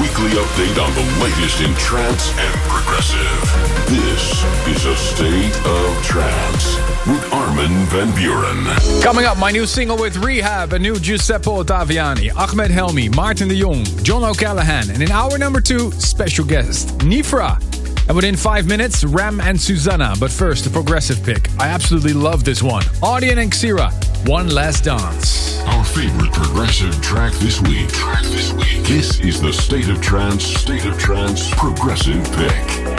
Weekly update on the latest in trance and progressive. This is a state of trance with Armin van Buuren. Coming up, my new single with Rehab, a new Giuseppe Ottaviani, Ahmed Helmi, Martin de Jong, John O'Callaghan, and in hour number two, special guest, Nifra. And within five minutes, Ram and Susana. But first, the progressive pick. I absolutely love this one. Audien and Xira, One Last Dance. Oh, Favorite progressive track this week. Track this week. This is the State of Trance, State of Trance progressive pick.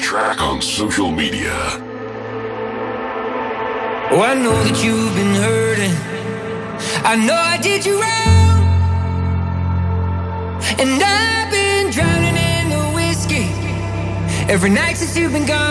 track on social media. Oh, I know that you've been hurting. I know I did you wrong. And I've been drowning in the whiskey. Every night since you've been gone.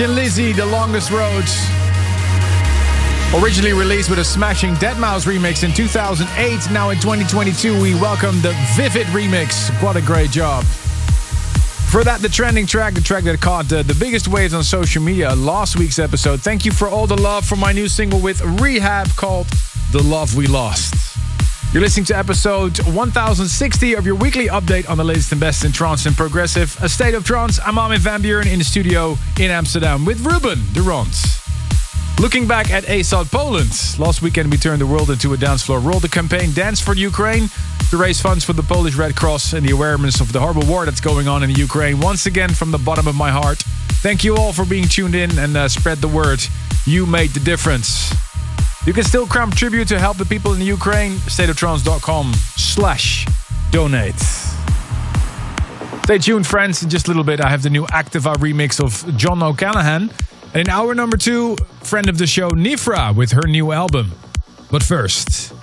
And Lissie, The Longest Roads. Originally released with a smashing Deadmau5 remix in 2008, now in 2022 we welcome the Vivid remix. What a great job. For that, the trending track, the track that caught uh, the biggest waves on social media last week's episode. Thank you for all the love for my new single with Rehab called The Love We Lost. You're listening to episode 1060 of your weekly update on the latest and best in trance and progressive. A state of trance. I'm Armin van Buuren in the studio in Amsterdam with Ruben de Ronde. Looking back at ASOT Poland, last weekend we turned the world into a dance floor. Rolled the campaign Dance for Ukraine to raise funds for the Polish Red Cross and the awareness of the horrible war that's going on in Ukraine. Once again, from the bottom of my heart, thank you all for being tuned in and uh, spread the word. You made the difference. You can still contribute to help the people in the Ukraine. Stateoftrance.com slash donate. Stay tuned, friends. In just a little bit, I have the new Activa remix of John O'Callaghan. And in hour number two, friend of the show, Nifra, with her new album. But first,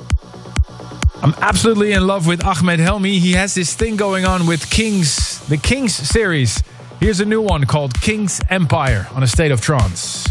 I'm absolutely in love with Ahmed Helmi. He has this thing going on with Kings, the Kings series. Here's a new one called King's Empire on a State of Trance.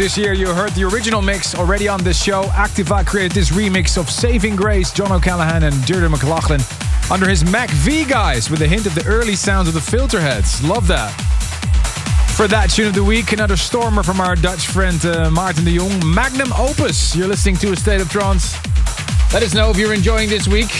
This year, you heard the original mix already on this show. Activa created this remix of Saving Grace, John O'Callaghan and Deirdre McLaughlin under his Mac V guys with a hint of the early sounds of the Filterheads. Love that. For that tune of the week, another stormer from our Dutch friend uh, Martin de Jong, Magnum Opus. You're listening to A State of Trance. Let us know if you're enjoying this week.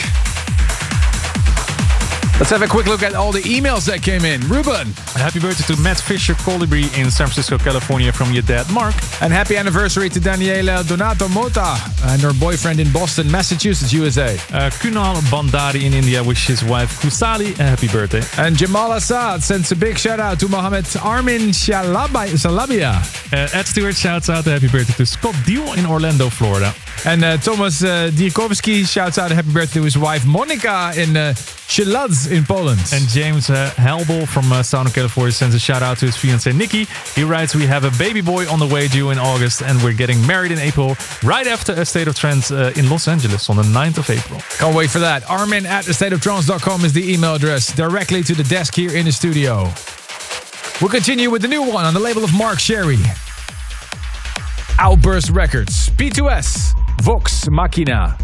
Let's have a quick look at all the emails that came in. Ruben. Happy birthday to Matt Fisher Colibri in San Francisco, California from your dad, Mark. And happy anniversary to Daniela Donato Mota and her boyfriend in Boston, Massachusetts, USA. Uh, Kunal Bandari in India wishes his wife Kusali a happy birthday. And Jamal Assad sends a big shout out to Mohammed Armin Salabia. Uh, Ed Stewart shouts out a happy birthday to Scott Deal in Orlando, Florida. And uh, Thomas uh, Dierkowski shouts out a happy birthday to his wife Monica in uh, Sieladz in Poland. And James uh, Helbel from uh, Sound of California sends a shout out to his fiancée Nikki. He writes, We have a baby boy on the way due in August, and we're getting married in April, right after a State of Trance uh, in Los Angeles on the 9th of April. Can't wait for that. Armin at thestateoftrance.com is the email address directly to the desk here in the studio. We'll continue with the new one on the label of Mark Sherry. Outburst Records, P2S, Vox Machina.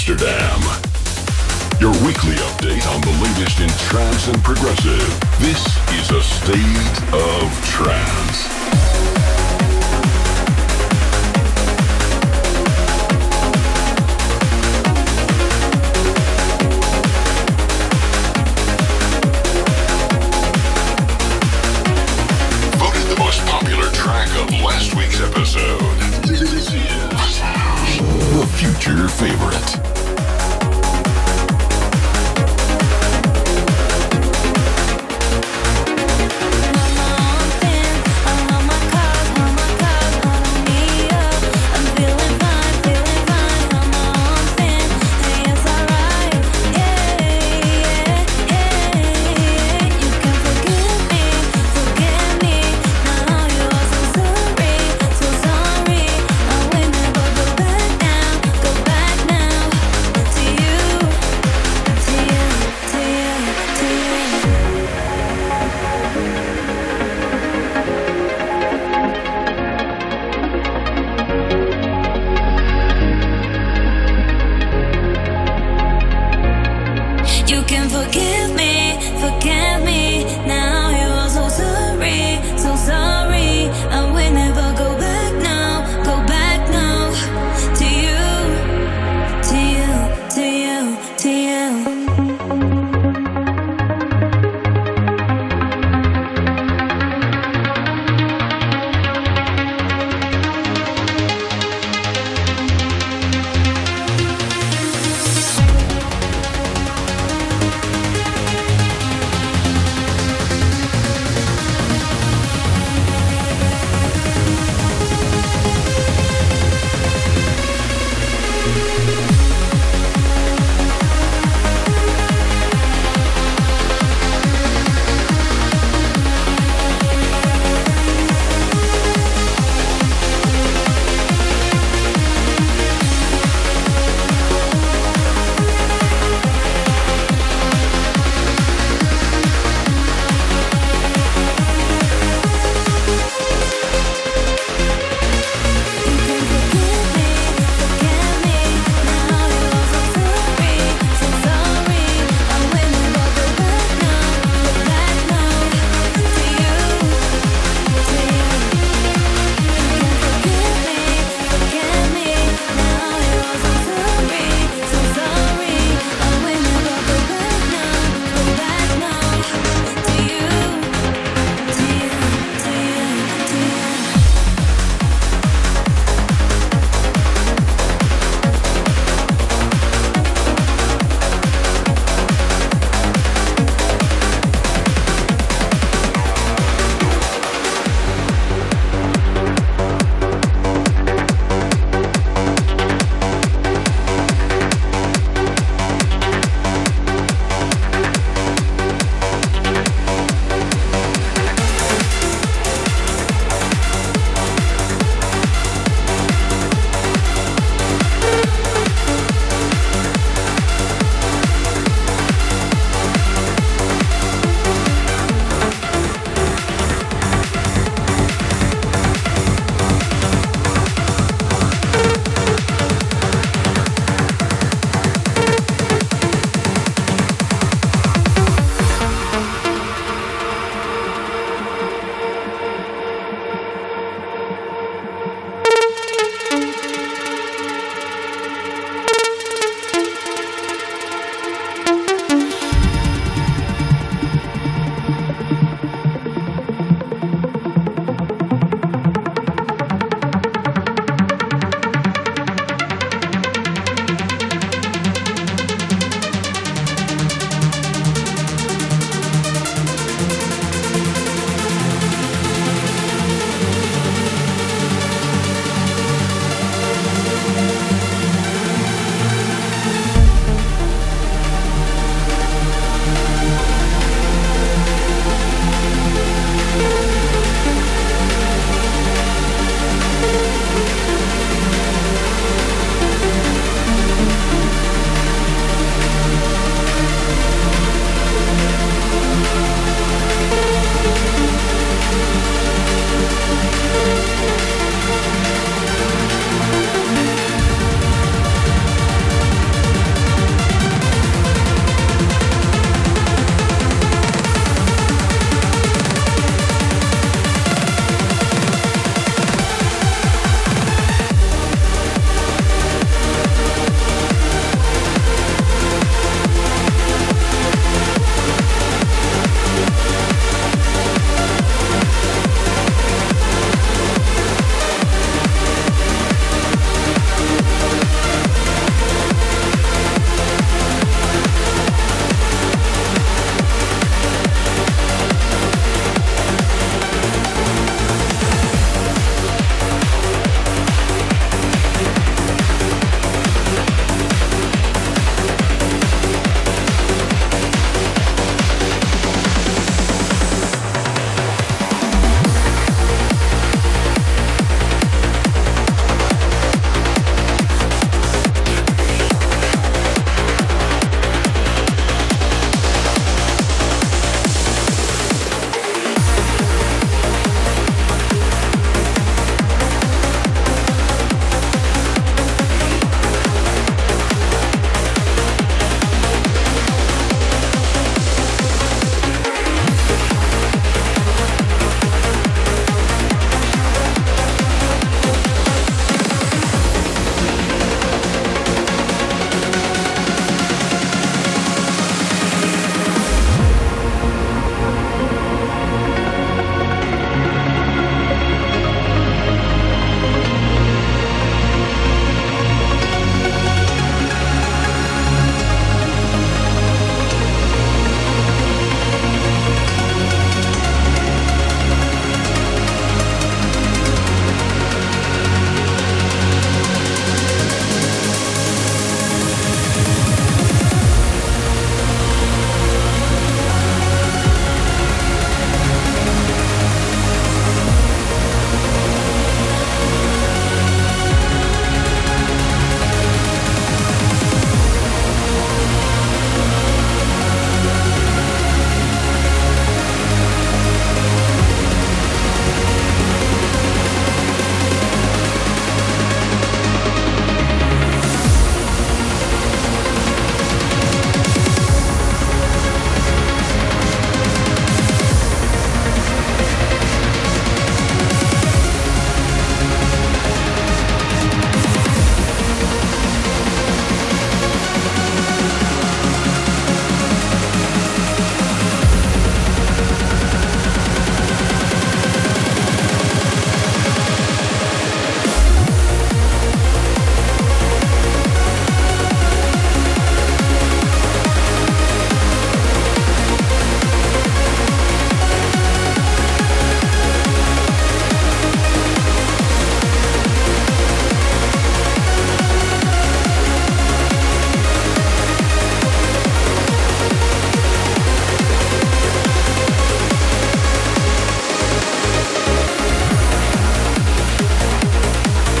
Amsterdam.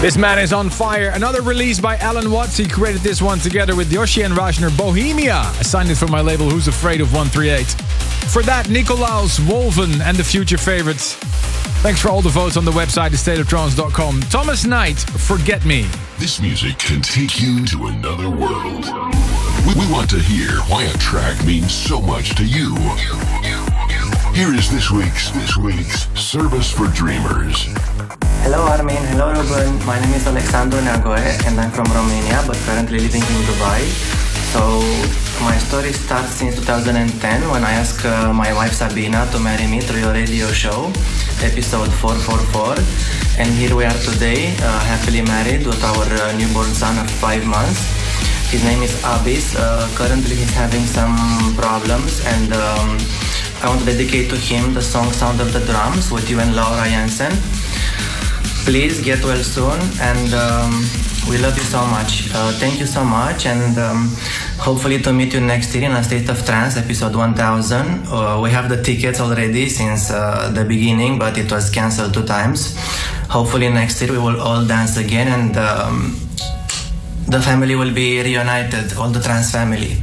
This man is on fire. Another release by Allen Watts. He created this one together with Yoshi and Razner. Bohemia. I signed it for my label Who's Afraid of 138. For that, Nicolaus, Wolven, and the future favorites. Thanks for all the votes on the website, thestateoftrance.com. Thomas Knight, Forget Me. This music can take you to another world. We, we want to hear why a track means so much to you. Here is this week's this week's service for dreamers. Hello Armin, hello Ruben. My name is Alexandru Neagoe and I'm from Romania but currently living in Dubai. So my story starts since 2010 when I asked uh, my wife Sabina to marry me through your radio show, episode 444. And here we are today, uh, happily married with our uh, newborn son of five months. His name is Abis. Uh, currently he's having some problems and um, I want to dedicate to him the song Sound of the Drums with you and Laura Jansen. Please get well soon and um, we love you so much. Uh, thank you so much and um, hopefully to meet you next year in a state of trance episode 1000. Uh, we have the tickets already since uh, the beginning but it was cancelled two times. Hopefully next year we will all dance again and um, the family will be reunited, all the trans family.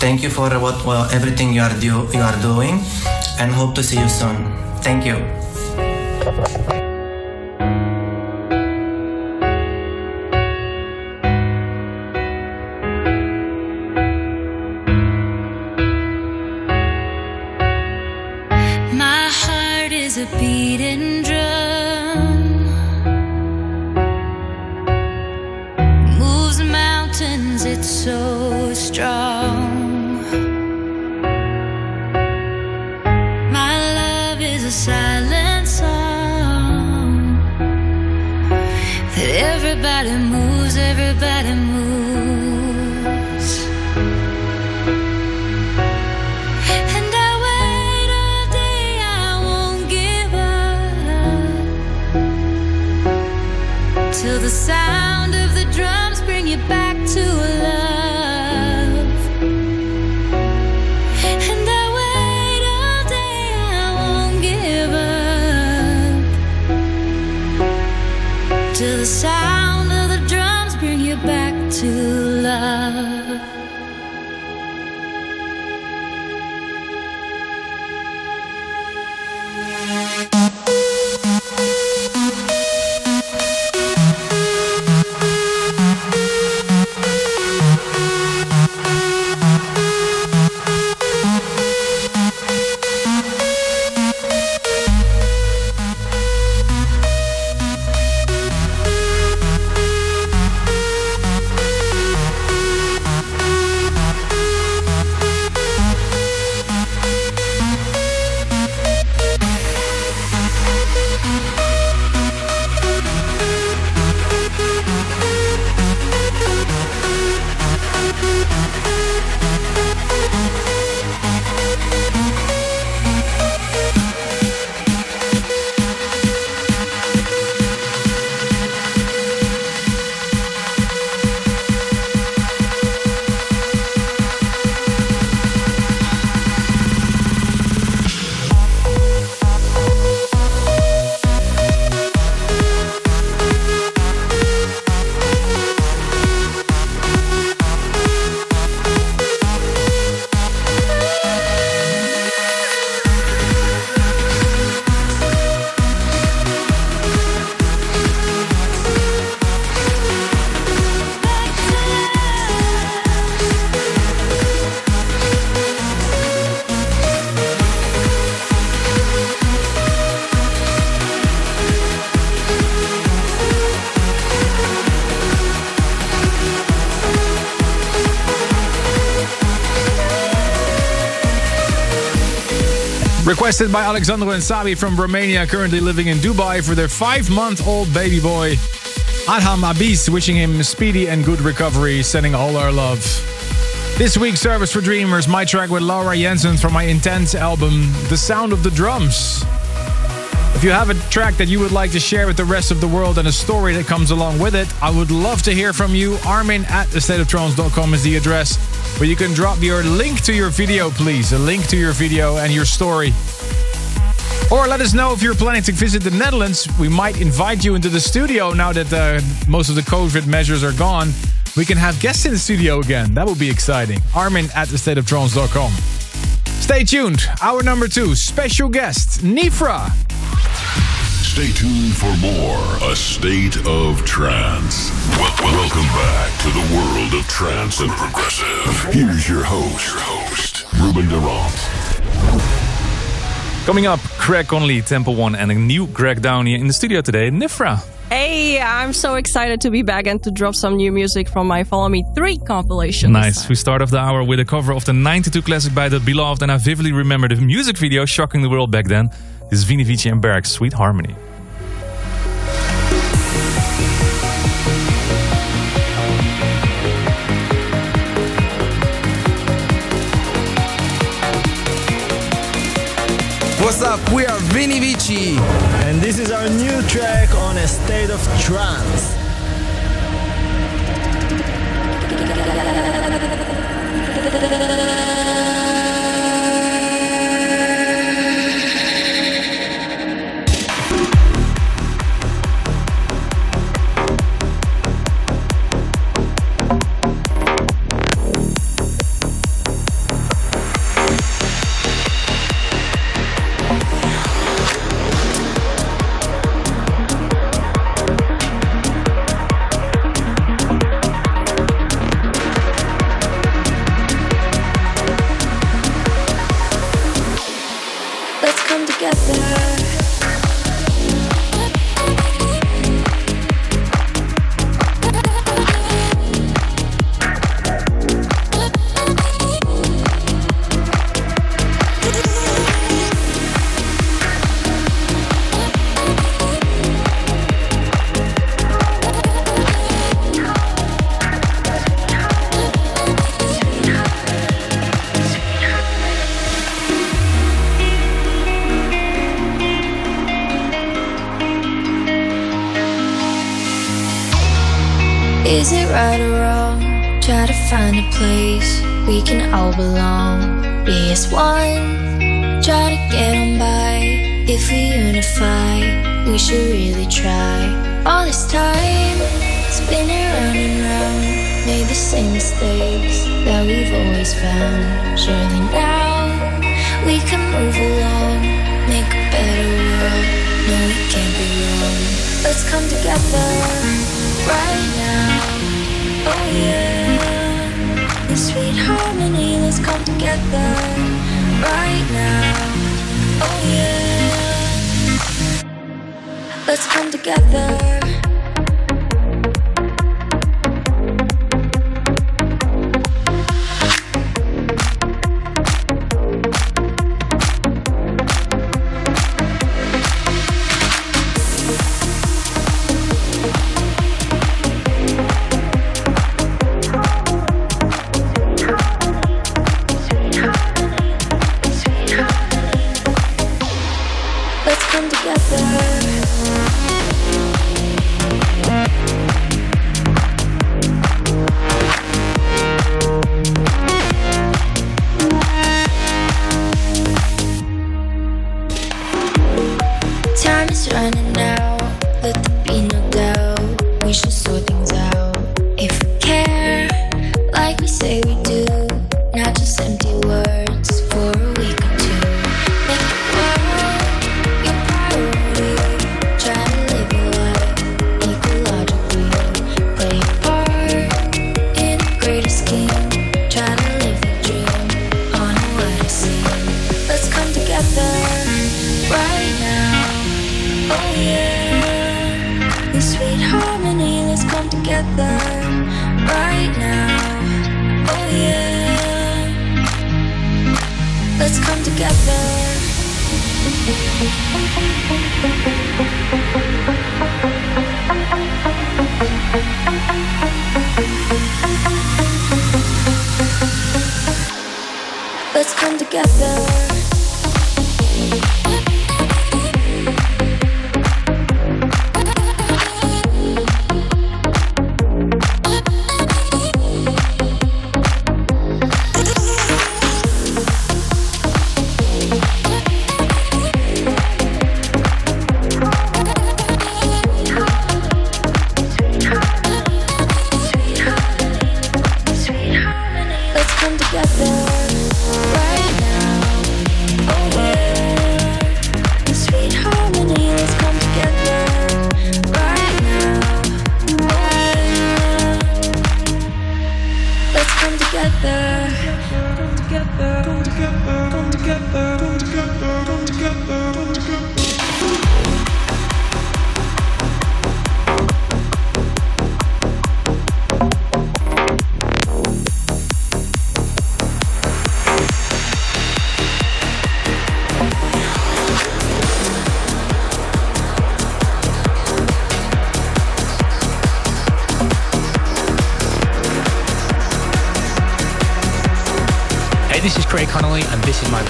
Thank you for what well, everything you are do, you are doing, and hope to see you soon. Thank you. Requested by Alexandro and Sabi from Romania, currently living in Dubai for their five month old baby boy. Adham Abis, wishing him speedy and good recovery, sending all our love. This week's Service for Dreamers, my track with Laura Jansen from my Intense album, The Sound of the Drums. If you have a track that you would like to share with the rest of the world and a story that comes along with it, I would love to hear from you. Armin at thestateoftrance.com is the address where you can drop your link to your video, please. A link to your video and your story. Or let us know if you're planning to visit the Netherlands. We might invite you into the studio now that uh, most of the COVID measures are gone. We can have guests in the studio again. That would be exciting. Armin at thestateoftrance.com. Stay tuned. Our number two, special guest, Nifra. Stay tuned for more A State of Trance. Wel- welcome back to the world of trance and progressive. Here's your host, your host, Ruben de Ronde. Coming up, Craig Connolly, Temple One, and a new Greg Downey in the studio today, Nifra. Hey, I'm so excited to be back and to drop some new music from my Follow Me 3 compilation. Nice. We start off the hour with a cover of the 92 classic by The Beloved, and I vividly remember the music video shocking the world back then. This is Vini Vici and Berg's Sweet Harmony. What's up? We are Vini Vici. And this is our new track on A State of Trance. Belong. Be as together. Time is running together.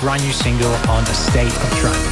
brand new single on the state of Trance.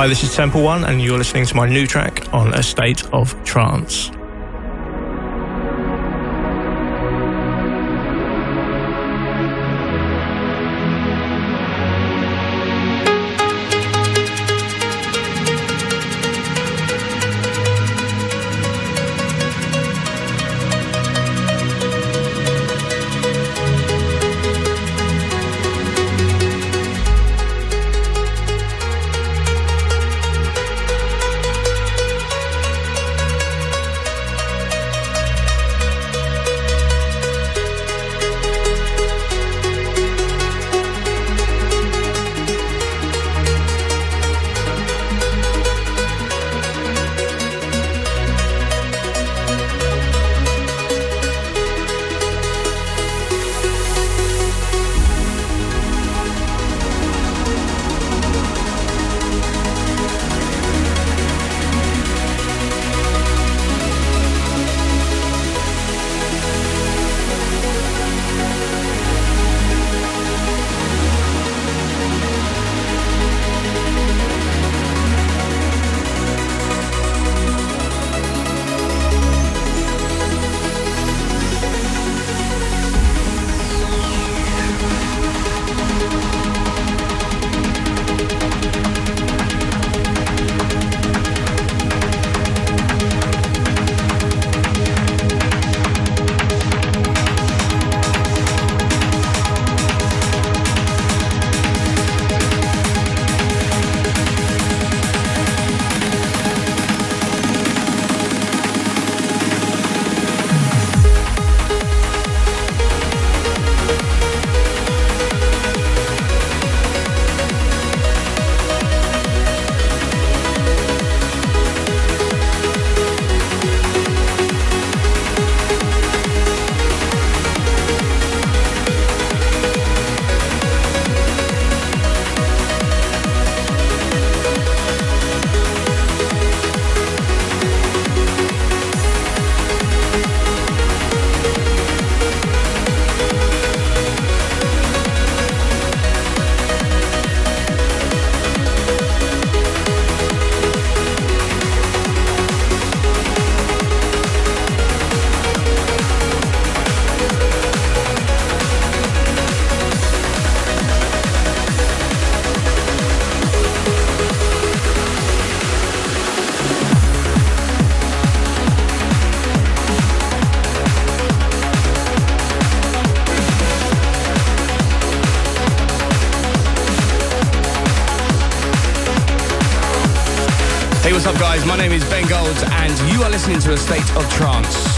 Hi, this is Temple One, and you're listening to my new track on A State of Trance. Name is Ben Gold, and you are listening to A State of Trance.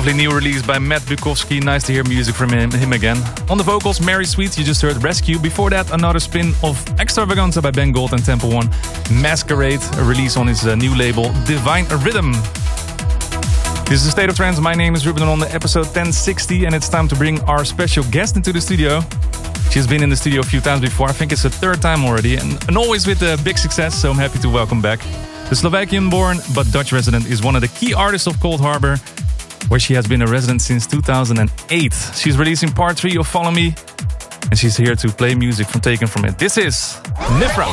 Lovely new release by Matt Bukovski. Nice to hear music from him, him again. On the vocals, Mary Sweet, you just heard Rescue. Before that, another spin of Extravaganza by Ben Gold and Temple One. Masquerade, a release on his uh, new label, Divine Rhythm. This is the State of Trance. My name is Ruben on the episode 1060, and it's time to bring our special guest into the studio. She's been in the studio a few times before. I think it's the third time already, and, and always with a big success, so I'm happy to welcome back. The Slovakian born but Dutch resident is one of the key artists of Coldharbour, where she has been a resident since 2008. She's releasing part three of Follow Me, and she's here to play music from taken from it. This is Nifra.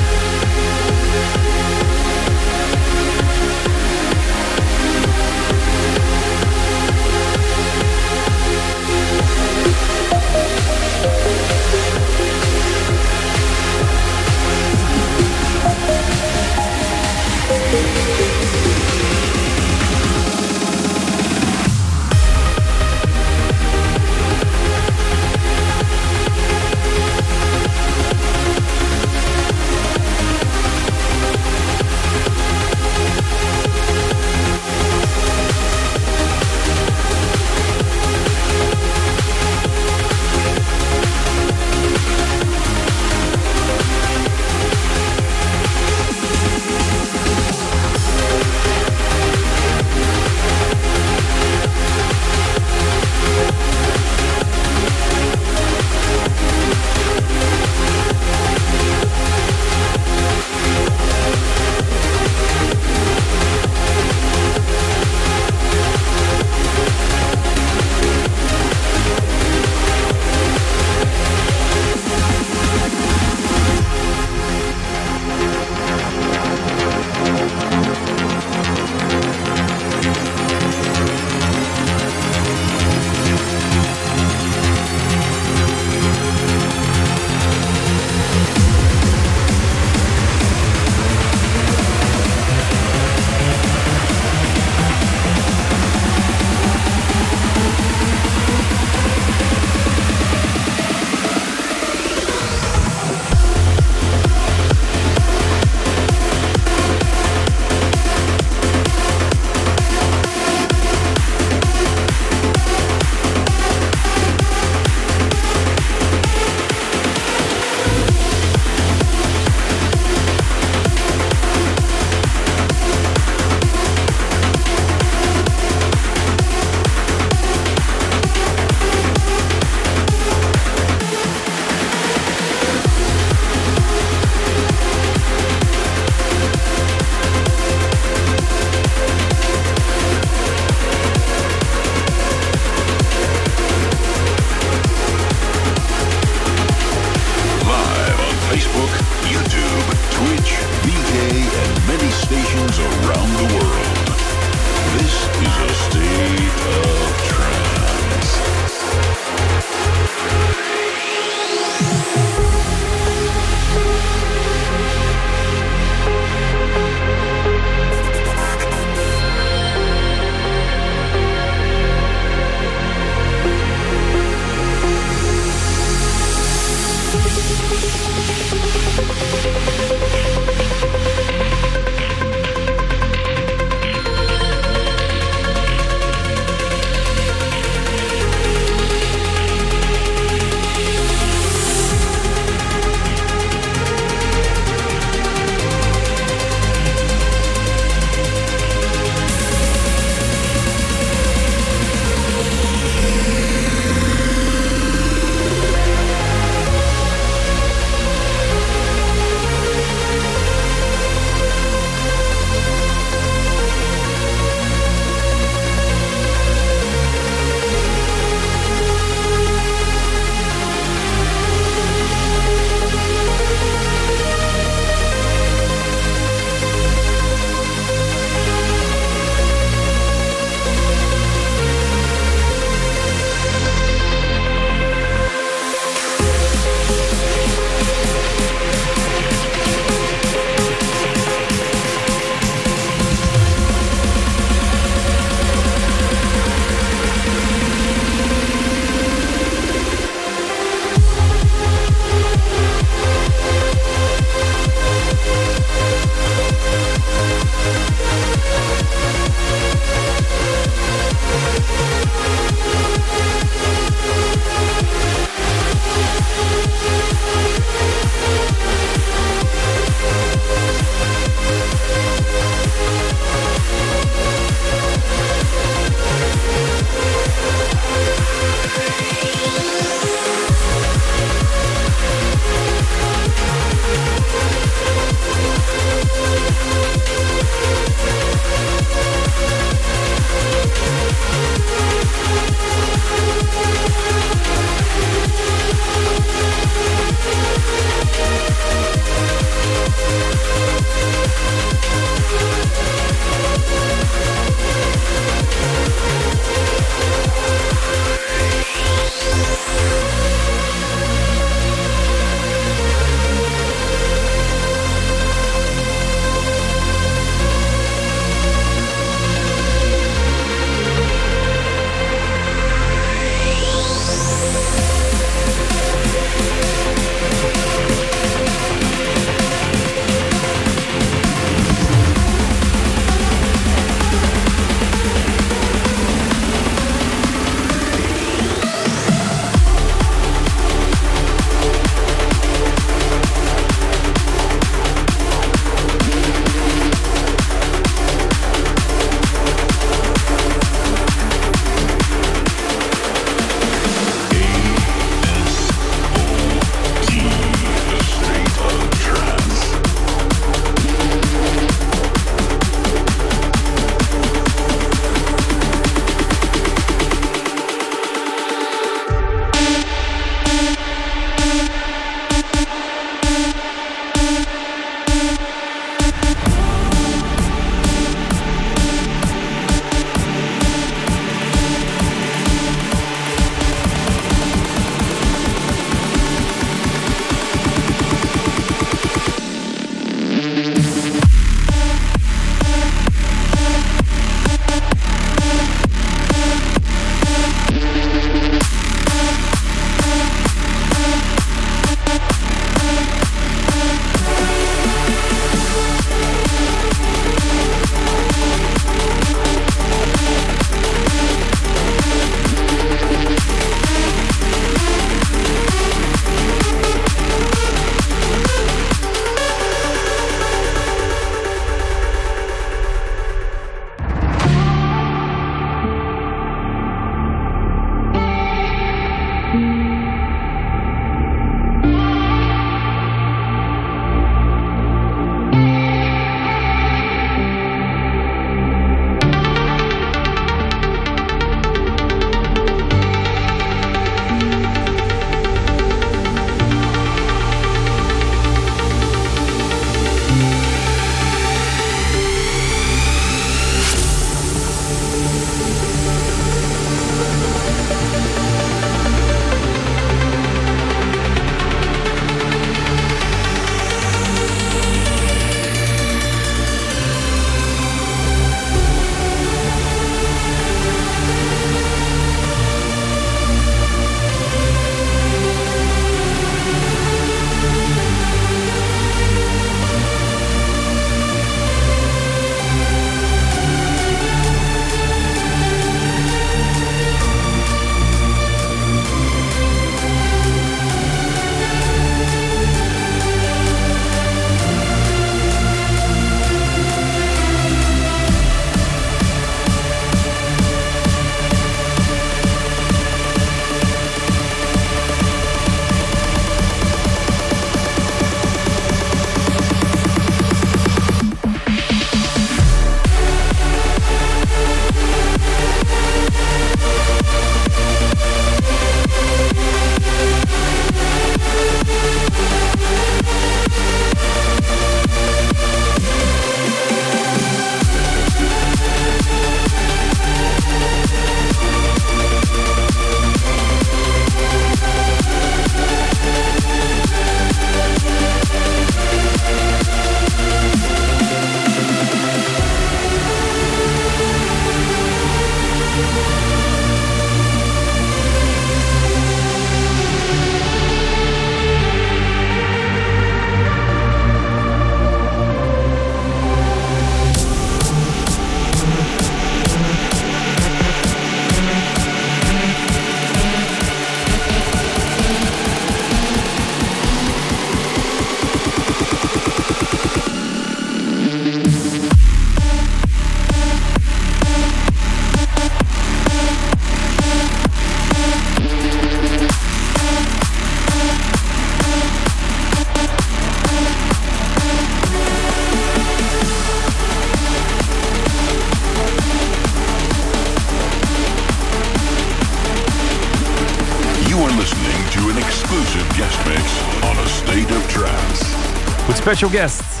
Special guests,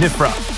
Nifra.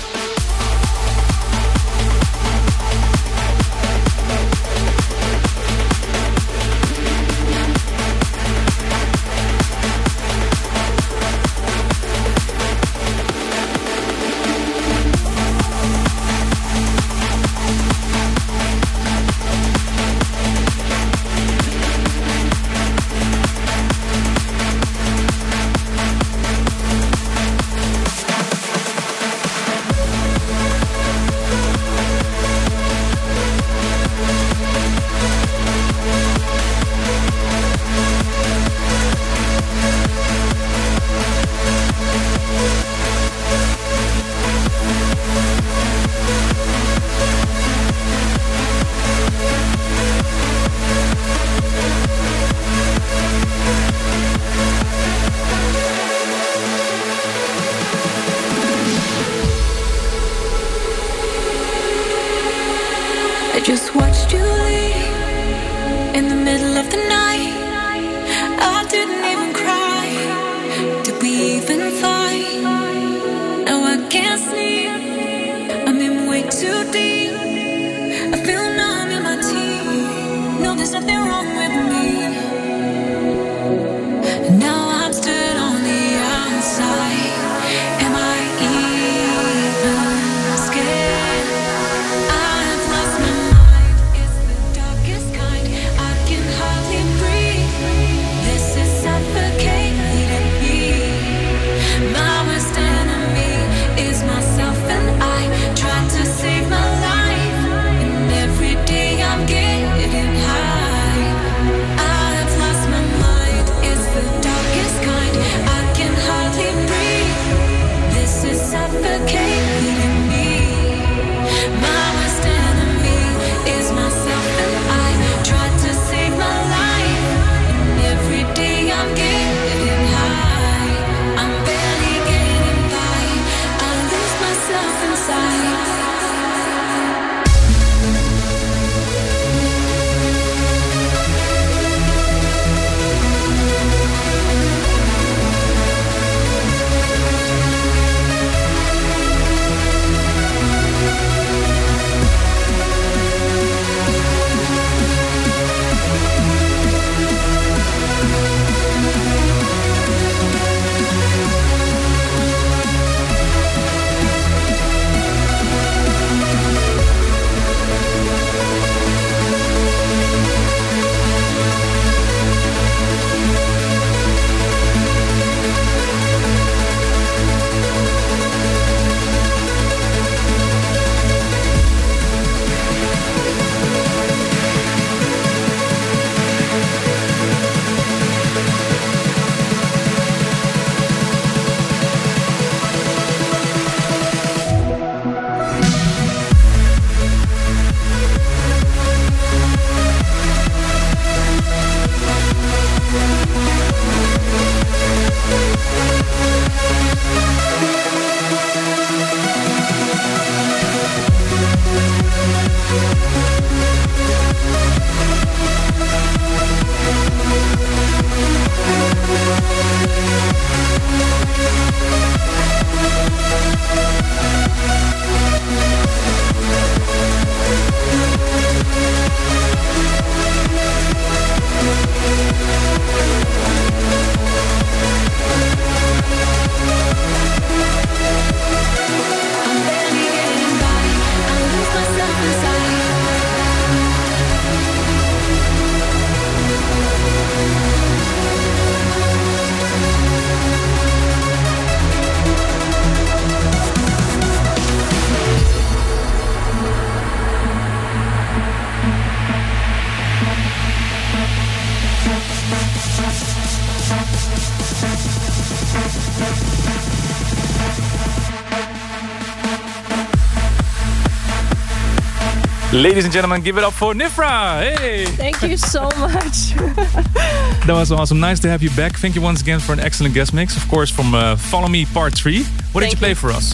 Ladies and gentlemen, give it up for Nifra. Hey! Thank you so much. That was awesome. Nice to have you back. Thank you once again for an excellent guest mix. Of course, from uh, Follow Me Part 3. What did you play you. for us?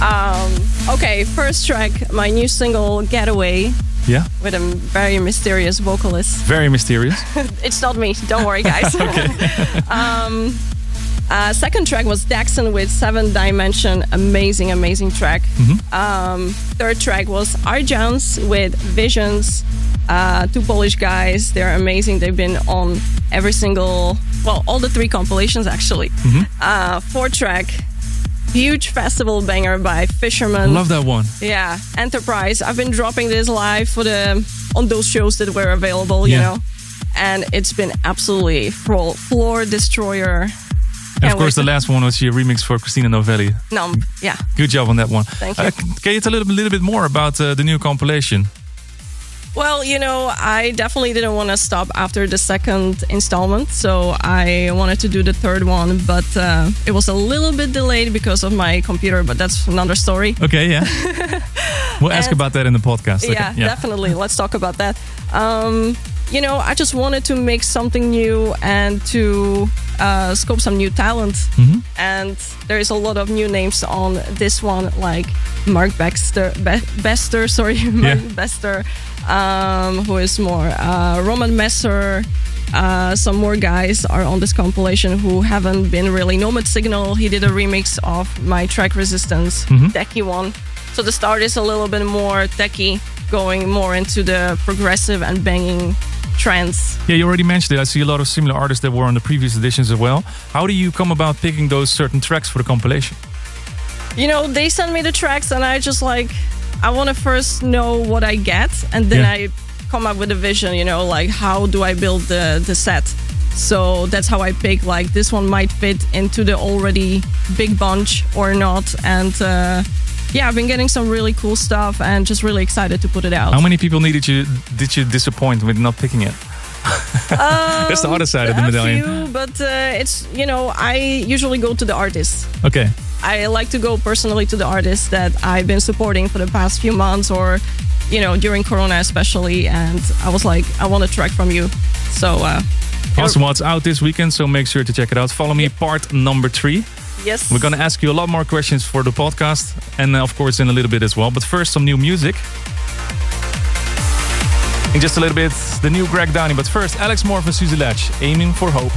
Um, okay, first track, my new single "Getaway." Yeah. with a very mysterious vocalist. Very mysterious. it's not me. Don't worry, guys. um, uh, second track was Daxson with Seven Dimension. Amazing, amazing track. Um, third track was R. Jones with Visions. Uh, two Polish guys. They're amazing. They've been on every single, well, all the three compilations actually. Uh, fourth track, huge festival banger by Fisherman. Love that one. Yeah, Enterprise. I've been dropping this live for the on those shows that were available, you know, and it's been absolutely floor, floor destroyer. And of course, the last one was your remix for Christina Novelli. No, yeah. Good job on that one. Thank you. Uh, can you tell a little, little bit more about uh, the new compilation? Well, you know, I definitely didn't want to stop after the second installment, so I wanted to do the third one, but uh, it was a little bit delayed because of my computer. But that's another story. Okay, yeah. we'll ask And- about that in the podcast. Okay, Yeah, definitely. Let's talk about that. Um, you know, I just wanted to make something new and to uh, scope some new talent. Mhm. And there is a lot of new names on this one, like Mark Baxter, Be- Bester, sorry, Mark Yeah. Bester, um, who is more uh, Roman Messer. Uh, some more guys are on this compilation who haven't been really. Nomad Signal, he did a remix of my track Resistance, Mhm. techie one. So the start is a little bit more techie, going more into the progressive and banging trends. Yeah, you already mentioned it. I see a lot of similar artists that were on the previous editions as well. How do you come about picking those certain tracks for the compilation? You know, they send me the tracks, and I just like, I want to first know what I get, and then Yeah. I come up with a vision. You know, like how do I build the the set? So that's how I pick. Like this one might fit into the already big bunch or not, and uh, yeah, I've been getting some really cool stuff, and just really excited to put it out. How many people needed you did you disappoint with not picking it? That's the other side of the Um, medallion. few, but uh, it's you know I usually go to the artist. Okay. I like to go personally to the artists that I've been supporting for the past few months, or you know during Corona especially. And I was like, I want a track from you. So uh, Awesome. Well, it's out this weekend, so make sure to check it out. Follow me, part number three. Yes, We're going to ask you a lot more questions for the podcast, and uh, of course, in a little bit as well. But first, some new music. In just a little bit, the new Greg Downey. But first, Alex Moore and Suzy Latch, Aiming for Hope.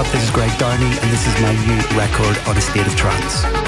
Up? This is Greg Downey, and this is my new record on a state of trance.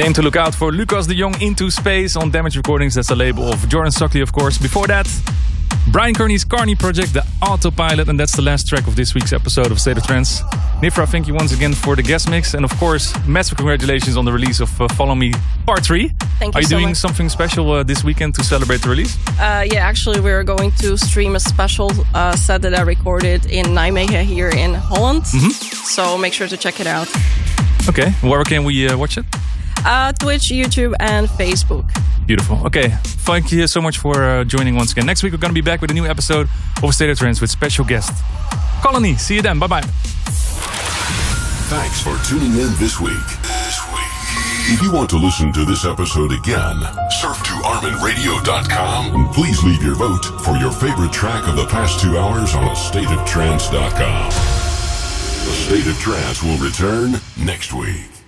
Name to look out for Lucas de Jong Into Space on Damage Recordings. That's the label of Jordan Suckley, of course. Before that, Bryan Kearney's Karney project, The Autopilot, and that's the last track of this week's episode of State of Trance. Nifra, thank you once again for the guest mix, and of course, massive congratulations on the release of uh, Follow Me Part 3. Thank you Are you so doing much. something special uh, this weekend to celebrate the release? Uh, yeah, actually, we're going to stream a special uh, set that I recorded in Nijmegen here in Holland. Mhm. So make sure to check it out. Okay, where can we uh, watch it? Uh, Twitch, YouTube, and Facebook. Beautiful. Okay, thank you so much for uh, joining once again. Next week, we're going to be back with a new episode of State of Trance with special guest Colony. See you then. Bye bye. Thanks for tuning in this week. This week. If you want to listen to this episode again, surf to ArminRadio.com and please leave your vote for your favorite track of the past two hours on StateOfTrance.com. The State of Trance will return next week.